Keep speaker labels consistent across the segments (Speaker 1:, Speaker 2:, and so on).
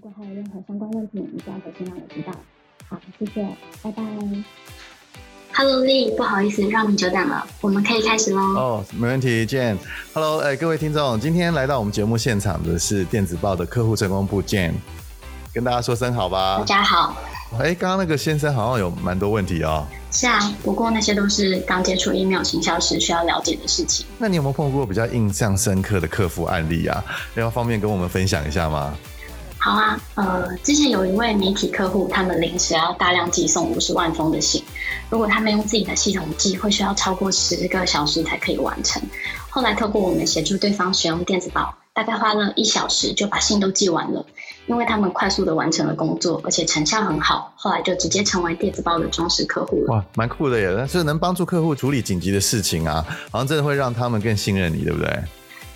Speaker 1: 如果还有任何相关问题，你都要回信让我知道。好，谢谢，拜拜。
Speaker 2: Hello Lee，不好意思让你久等了，我们可以开始喽。
Speaker 3: 哦，没问题，Jane。Hello，哎，各位听众，今天来到我们节目现场的是电子报的客户成功部 Jane，跟大家说声好吧。
Speaker 2: 大家好。
Speaker 3: 哎，刚刚那个先生好像有蛮多问题哦。
Speaker 2: 是啊，不过那些都是刚接触 email 行销时需要了解的事情。
Speaker 3: 那你有没有碰过比较印象深刻的客服案例啊？要方便跟我们分享一下吗？
Speaker 2: 好啊，呃，之前有一位媒体客户，他们临时要大量寄送五十万封的信，如果他们用自己的系统寄，会需要超过十个小时才可以完成。后来透过我们协助对方使用电子报，大概花了一小时就把信都寄完了，因为他们快速的完成了工作，而且成效很好，后来就直接成为电子报的忠实客户了。
Speaker 3: 哇，蛮酷的耶！但是能帮助客户处理紧急的事情啊，好像真的会让他们更信任你，对不对？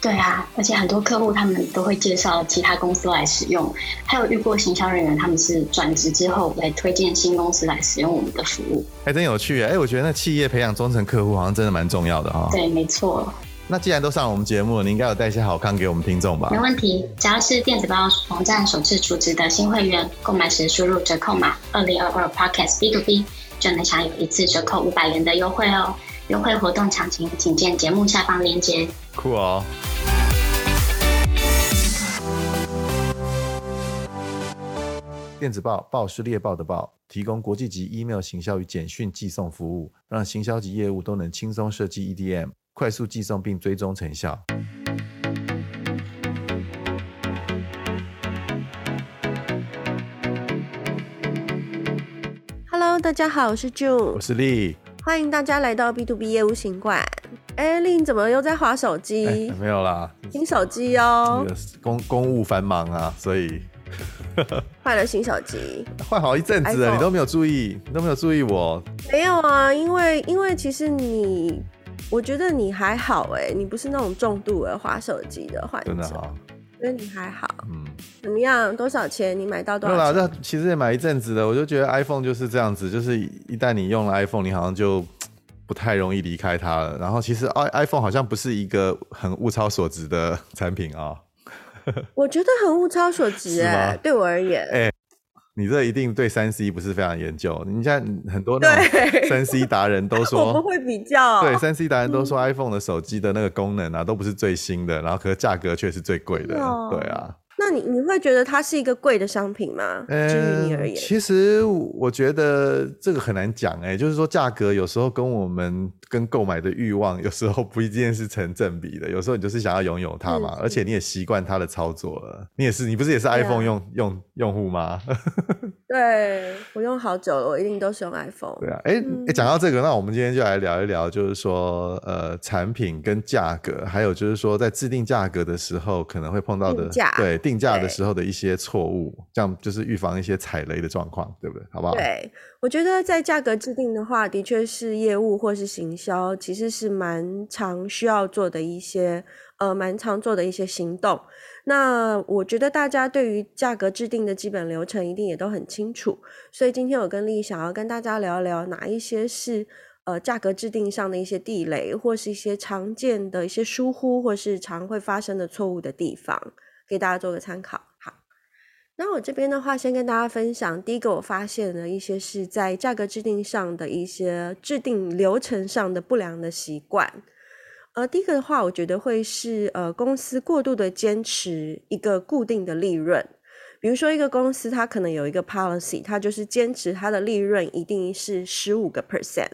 Speaker 2: 对啊，而且很多客户他们都会介绍其他公司来使用，还有遇过行销人员他们是转职之后来推荐新公司来使用我们的服务，
Speaker 3: 还真有趣哎！我觉得那企业培养忠诚客户好像真的蛮重要的哈。
Speaker 2: 对，没错。
Speaker 3: 那既然都上了我们节目，你应该有带一些好康给我们听众吧？
Speaker 2: 没问题，只要是电子报网站首次出值的新会员，购买时输入折扣码二零二二 Podcast B to B，就能享有一次折扣五百元的优惠哦。优惠活动详情，请见节目下方链接。
Speaker 3: 酷哦！电子报报是猎豹的报，提供国际级 email 行销与简讯寄送服务，让行销及业务都能轻松设计 EDM，快速寄送并追踪成效。
Speaker 4: Hello，大家好，我是 June，
Speaker 3: 我是 Lee。
Speaker 4: 欢迎大家来到 B to B 业务行馆。哎，丽，你怎么又在划手机？
Speaker 3: 没有啦，
Speaker 4: 新手机哦。
Speaker 3: 公公务繁忙啊，所以
Speaker 4: 换了新手机，
Speaker 3: 换好一阵子了，你都没有注意，你都没有注意我。
Speaker 4: 没有啊，因为因为其实你，我觉得你还好哎，你不是那种重度的划手机的患者。真的好。觉得你还好，嗯，怎么样？多少钱？你买到多少钱？
Speaker 3: 对啦，这其实也买一阵子的。我就觉得 iPhone 就是这样子，就是一旦你用了 iPhone，你好像就 不太容易离开它了。然后其实 i iPhone 好像不是一个很物超所值的产品啊。
Speaker 4: 我觉得很物超所值哎，对我而言。欸
Speaker 3: 你这一定对三 C 不是非常研究。你像很多那种 三 C 达人都说，
Speaker 4: 我们会比较。
Speaker 3: 对，三 C 达人都说 iPhone 的手机的那个功能啊，都不是最新的，然后可是价格却是最贵的。对啊。
Speaker 4: 那你你会觉得它是一个贵的商品吗？至于你而言，
Speaker 3: 其实我觉得这个很难讲哎、欸，就是说价格有时候跟我们跟购买的欲望有时候不一定是成正比的，有时候你就是想要拥有它嘛，而且你也习惯它的操作了，你也是，你不是也是 iPhone 用、啊、用用户吗？
Speaker 4: 对，我用好久了，我一定都是用 iPhone。
Speaker 3: 对啊，哎、讲、欸、到这个，那我们今天就来聊一聊，就是说呃产品跟价格，还有就是说在制定价格的时候可能会碰到的对。定价的时候的一些错误，这样就是预防一些踩雷的状况，对不对？好不好？
Speaker 4: 对，我觉得在价格制定的话，的确是业务或是行销，其实是蛮常需要做的一些，呃，蛮常做的一些行动。那我觉得大家对于价格制定的基本流程一定也都很清楚，所以今天我跟丽想要跟大家聊一聊哪一些是呃价格制定上的一些地雷，或是一些常见的一些疏忽，或是常会发生的错误的地方。给大家做个参考。好，那我这边的话，先跟大家分享第一个我发现的一些是在价格制定上的一些制定流程上的不良的习惯。呃，第一个的话，我觉得会是呃公司过度的坚持一个固定的利润，比如说一个公司它可能有一个 policy，它就是坚持它的利润一定是十五个 percent。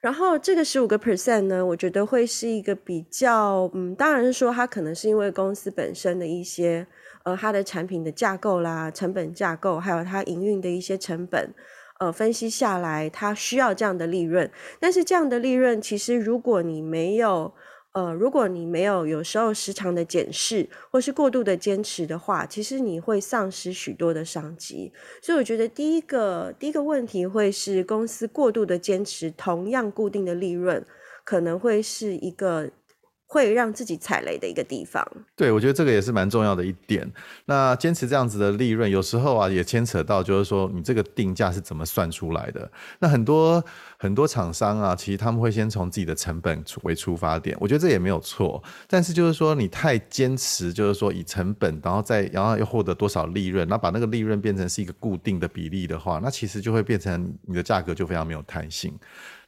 Speaker 4: 然后这个十五个 percent 呢，我觉得会是一个比较，嗯，当然是说它可能是因为公司本身的一些，呃，它的产品的架构啦、成本架构，还有它营运的一些成本，呃，分析下来它需要这样的利润。但是这样的利润，其实如果你没有呃，如果你没有有时候时常的检视，或是过度的坚持的话，其实你会丧失许多的商机。所以我觉得第一个第一个问题会是公司过度的坚持同样固定的利润，可能会是一个会让自己踩雷的一个地方。
Speaker 3: 对，我觉得这个也是蛮重要的一点。那坚持这样子的利润，有时候啊也牵扯到，就是说你这个定价是怎么算出来的。那很多很多厂商啊，其实他们会先从自己的成本为出发点，我觉得这也没有错。但是就是说你太坚持，就是说以成本，然后再然后又获得多少利润，然后把那个利润变成是一个固定的比例的话，那其实就会变成你的价格就非常没有弹性，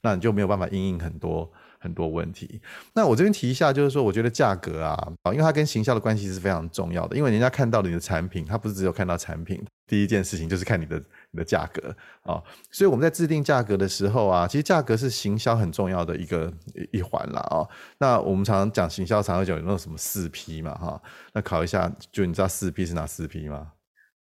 Speaker 3: 那你就没有办法因应很多。很多问题，那我这边提一下，就是说，我觉得价格啊，啊，因为它跟行销的关系是非常重要的，因为人家看到你的产品，他不是只有看到产品，第一件事情就是看你的你的价格啊，所以我们在制定价格的时候啊，其实价格是行销很重要的一个一环啦啊。那我们常常讲行销，常常讲有那种什么四 P 嘛哈，那考一下，就你知道四 P 是哪四 P 吗？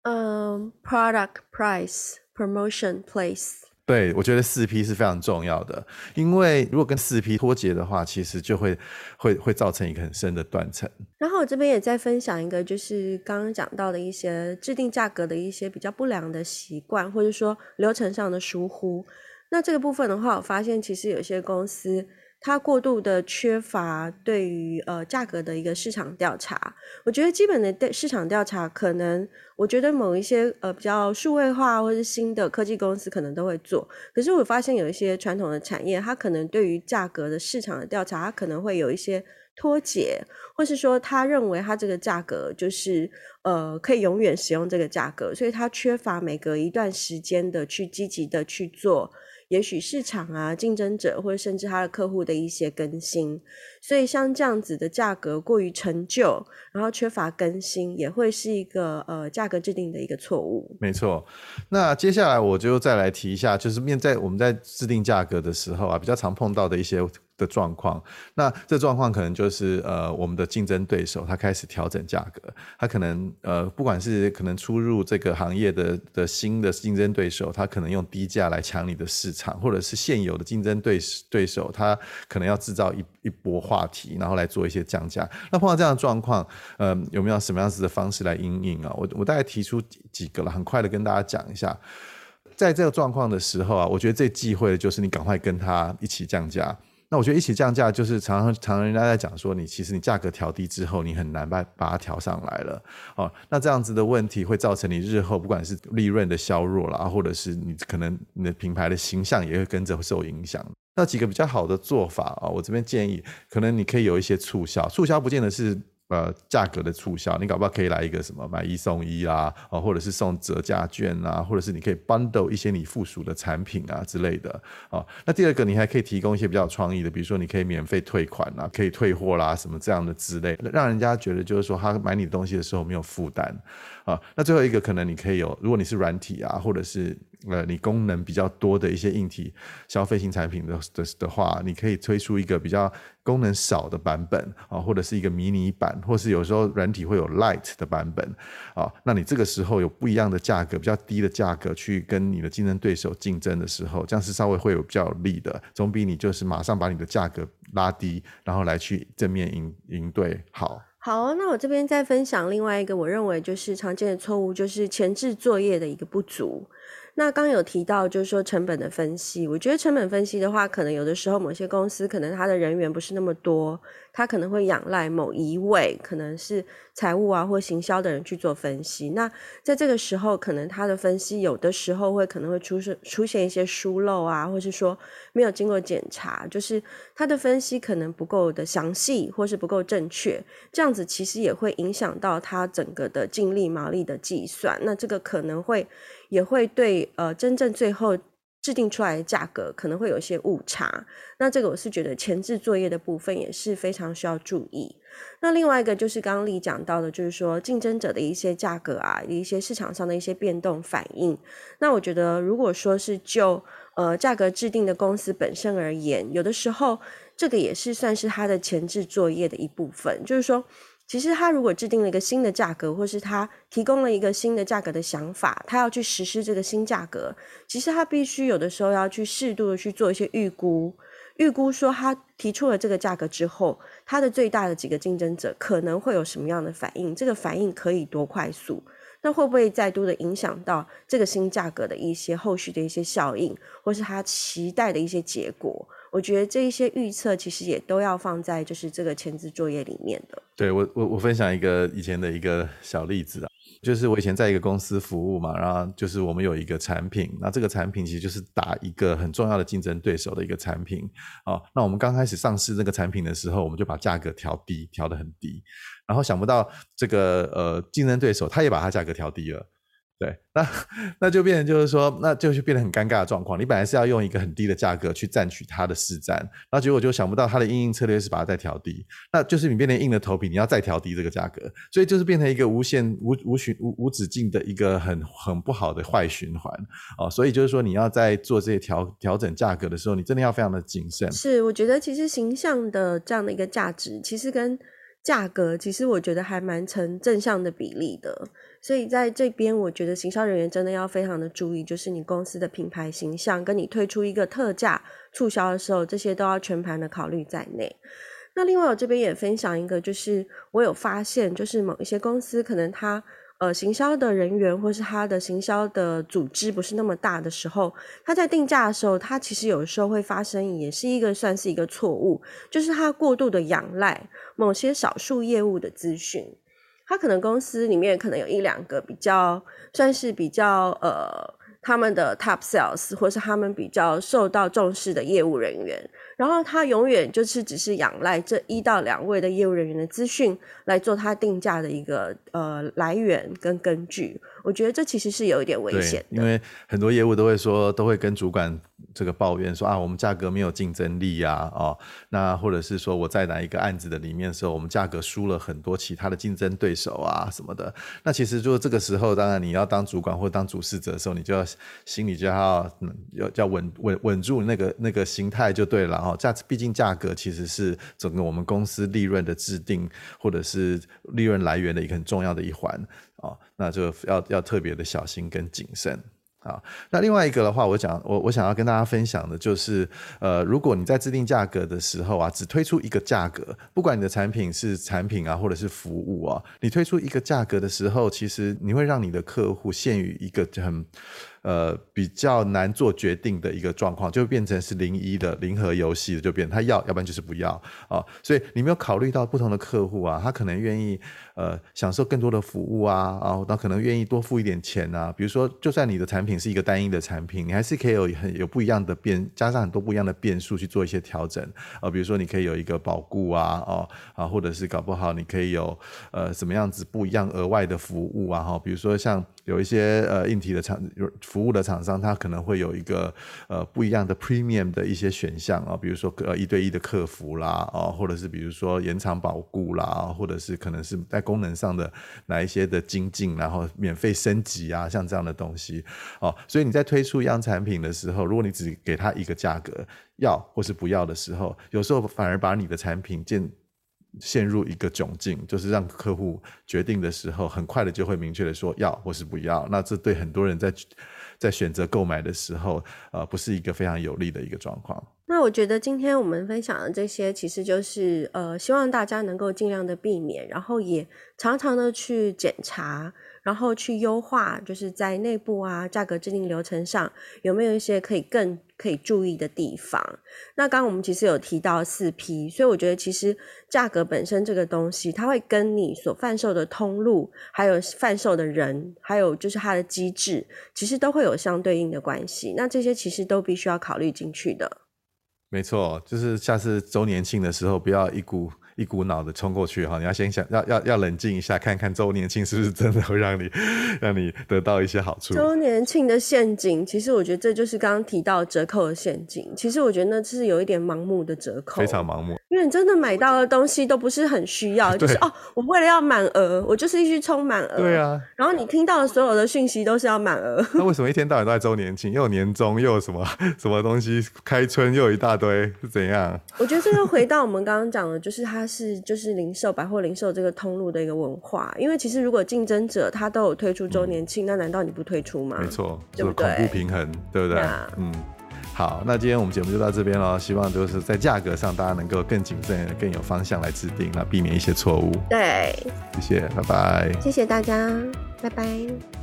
Speaker 4: 嗯，Product, Price, Promotion, Place。
Speaker 3: 对，我觉得四 P 是非常重要的，因为如果跟四 P 脱节的话，其实就会会会造成一个很深的断层。
Speaker 4: 然后我这边也在分享一个，就是刚刚讲到的一些制定价格的一些比较不良的习惯，或者说流程上的疏忽。那这个部分的话，我发现其实有些公司。它过度的缺乏对于呃价格的一个市场调查，我觉得基本的市场调查可能，我觉得某一些呃比较数位化或是新的科技公司可能都会做，可是我发现有一些传统的产业，它可能对于价格的市场的调查，它可能会有一些脱节，或是说他认为它这个价格就是呃可以永远使用这个价格，所以它缺乏每隔一段时间的去积极的去做。也许市场啊，竞争者或者甚至他的客户的一些更新，所以像这样子的价格过于陈旧，然后缺乏更新，也会是一个呃价格制定的一个错误。
Speaker 3: 没错，那接下来我就再来提一下，就是面在我们在制定价格的时候啊，比较常碰到的一些。的状况，那这状况可能就是呃，我们的竞争对手他开始调整价格，他可能呃，不管是可能出入这个行业的的新的竞争对手，他可能用低价来抢你的市场，或者是现有的竞争对对手，他可能要制造一一波话题，然后来做一些降价。那碰到这样的状况，呃，有没有什么样子的方式来应应啊？我我大概提出几个了，很快的跟大家讲一下。在这个状况的时候啊，我觉得最忌讳的就是你赶快跟他一起降价。那我觉得一起降价，就是常常常常人家在讲说，你其实你价格调低之后，你很难把把它调上来了。哦，那这样子的问题会造成你日后不管是利润的削弱啦，或者是你可能你的品牌的形象也会跟着受影响。那几个比较好的做法啊，我这边建议，可能你可以有一些促销，促销不见得是。呃，价格的促销，你搞不好可以来一个什么买一送一啊，啊，或者是送折价券啊，或者是你可以 bundle 一些你附属的产品啊之类的啊。那第二个，你还可以提供一些比较创意的，比如说你可以免费退款啊，可以退货啦，什么这样的之类，让人家觉得就是说他买你东西的时候没有负担啊。那最后一个，可能你可以有，如果你是软体啊，或者是。呃，你功能比较多的一些硬体消费型产品的的的话，你可以推出一个比较功能少的版本啊，或者是一个迷你版，或是有时候软体会有 light 的版本啊。那你这个时候有不一样的价格，比较低的价格去跟你的竞争对手竞争的时候，这样是稍微会有比较有利的，总比你就是马上把你的价格拉低，然后来去正面应应对好。
Speaker 4: 好，那我这边再分享另外一个我认为就是常见的错误，就是前置作业的一个不足。那刚有提到，就是说成本的分析，我觉得成本分析的话，可能有的时候某些公司可能它的人员不是那么多，它可能会仰赖某一位，可能是财务啊或行销的人去做分析。那在这个时候，可能它的分析有的时候会可能会出现出现一些疏漏啊，或是说没有经过检查，就是它的分析可能不够的详细，或是不够正确，这样子其实也会影响到它整个的净利毛利的计算。那这个可能会。也会对呃真正最后制定出来的价格可能会有一些误差，那这个我是觉得前置作业的部分也是非常需要注意。那另外一个就是刚刚丽讲到的，就是说竞争者的一些价格啊，一些市场上的一些变动反应。那我觉得如果说是就呃价格制定的公司本身而言，有的时候这个也是算是它的前置作业的一部分，就是说。其实他如果制定了一个新的价格，或是他提供了一个新的价格的想法，他要去实施这个新价格，其实他必须有的时候要去适度的去做一些预估，预估说他提出了这个价格之后，他的最大的几个竞争者可能会有什么样的反应，这个反应可以多快速，那会不会再度的影响到这个新价格的一些后续的一些效应，或是他期待的一些结果？我觉得这一些预测其实也都要放在就是这个前置作业里面的。
Speaker 3: 对，我我我分享一个以前的一个小例子啊。就是我以前在一个公司服务嘛，然后就是我们有一个产品，那这个产品其实就是打一个很重要的竞争对手的一个产品啊。那我们刚开始上市这个产品的时候，我们就把价格调低，调得很低，然后想不到这个呃竞争对手他也把它价格调低了。对，那那就变成就是说，那就就变得很尴尬的状况。你本来是要用一个很低的价格去占取它的市占，然后结果就想不到它的因应策略是把它再调低，那就是你变成硬着头皮你要再调低这个价格，所以就是变成一个无限无无循无无止境的一个很很不好的坏循环哦。所以就是说，你要在做这些调调整价格的时候，你真的要非常的谨慎。
Speaker 4: 是，我觉得其实形象的这样的一个价值，其实跟价格其实我觉得还蛮成正向的比例的，所以在这边我觉得行销人员真的要非常的注意，就是你公司的品牌形象跟你推出一个特价促销的时候，这些都要全盘的考虑在内。那另外我这边也分享一个，就是我有发现，就是某一些公司可能它。呃，行销的人员或是他的行销的组织不是那么大的时候，他在定价的时候，他其实有时候会发生，也是一个算是一个错误，就是他过度的仰赖某些少数业务的资讯，他可能公司里面可能有一两个比较算是比较呃。他们的 top sales 或是他们比较受到重视的业务人员，然后他永远就是只是仰赖这一到两位的业务人员的资讯来做他定价的一个呃来源跟根据。我觉得这其实是有一点危险的，
Speaker 3: 因为很多业务都会说，都会跟主管这个抱怨说啊，我们价格没有竞争力呀，哦，那或者是说我在哪一个案子的里面的时候，我们价格输了很多其他的竞争对手啊什么的。那其实就这个时候，当然你要当主管或当主事者的时候，你就要心里就要要要稳稳稳住那个那个心态就对了哦。价毕竟价格其实是整个我们公司利润的制定或者是利润来源的一个很重要的一环。哦，那就要要特别的小心跟谨慎啊。那另外一个的话，我讲我我想要跟大家分享的就是，呃，如果你在制定价格的时候啊，只推出一个价格，不管你的产品是产品啊，或者是服务啊，你推出一个价格的时候，其实你会让你的客户陷于一个很。呃，比较难做决定的一个状况，就变成是零一的零和游戏，就变他要，要不然就是不要啊、所以你没有考虑到不同的客户啊，他可能愿意呃享受更多的服务啊，啊，他可能愿意多付一点钱啊。比如说，就算你的产品是一个单一的产品，你还是可以有很有不一样的变，加上很多不一样的变数去做一些调整啊。比如说，你可以有一个保固啊，哦啊，或者是搞不好你可以有呃什么样子不一样额外的服务啊，哈，比如说像。有一些呃硬体的厂服务的厂商，他可能会有一个呃不一样的 premium 的一些选项啊，比如说呃一对一的客服啦，哦，或者是比如说延长保固啦，或者是可能是在功能上的哪一些的精进，然后免费升级啊，像这样的东西哦。所以你在推出一样产品的时候，如果你只给他一个价格，要或是不要的时候，有时候反而把你的产品建陷入一个窘境，就是让客户决定的时候，很快的就会明确的说要或是不要。那这对很多人在在选择购买的时候，呃，不是一个非常有利的一个状况。
Speaker 4: 那我觉得今天我们分享的这些，其实就是呃，希望大家能够尽量的避免，然后也常常的去检查。然后去优化，就是在内部啊，价格制定流程上有没有一些可以更可以注意的地方？那刚刚我们其实有提到四 P，所以我觉得其实价格本身这个东西，它会跟你所贩售的通路，还有贩售的人，还有就是它的机制，其实都会有相对应的关系。那这些其实都必须要考虑进去的。
Speaker 3: 没错，就是下次周年庆的时候，不要一股。一股脑的冲过去哈，你要先想要要要冷静一下，看看周年庆是不是真的会让你 让你得到一些好处。周
Speaker 4: 年庆的陷阱，其实我觉得这就是刚刚提到折扣的陷阱。其实我觉得那是有一点盲目的折扣，
Speaker 3: 非常盲目。
Speaker 4: 因为你真的买到的东西都不是很需要，就是哦，我为了要满额，我就是一直充满额。
Speaker 3: 对啊。
Speaker 4: 然后你听到的所有的讯息都是要满额。
Speaker 3: 那为什么一天到晚都在周年庆？又有年终，又有什么什么东西开春，又有一大堆，是怎样？
Speaker 4: 我觉得这个回到我们刚刚讲的，就是它是就是零售百货零售这个通路的一个文化。因为其实如果竞争者他都有推出周年庆，嗯，那难道你不推出吗？
Speaker 3: 没错，对不对？恐怖平衡，对不对？嗯。好，那今天我们节目就到这边了。希望就是在价格上，大家能够更谨慎、更有方向来制定，那避免一些错误。
Speaker 4: 对，
Speaker 3: 谢谢，拜拜。
Speaker 4: 谢谢大家，拜拜。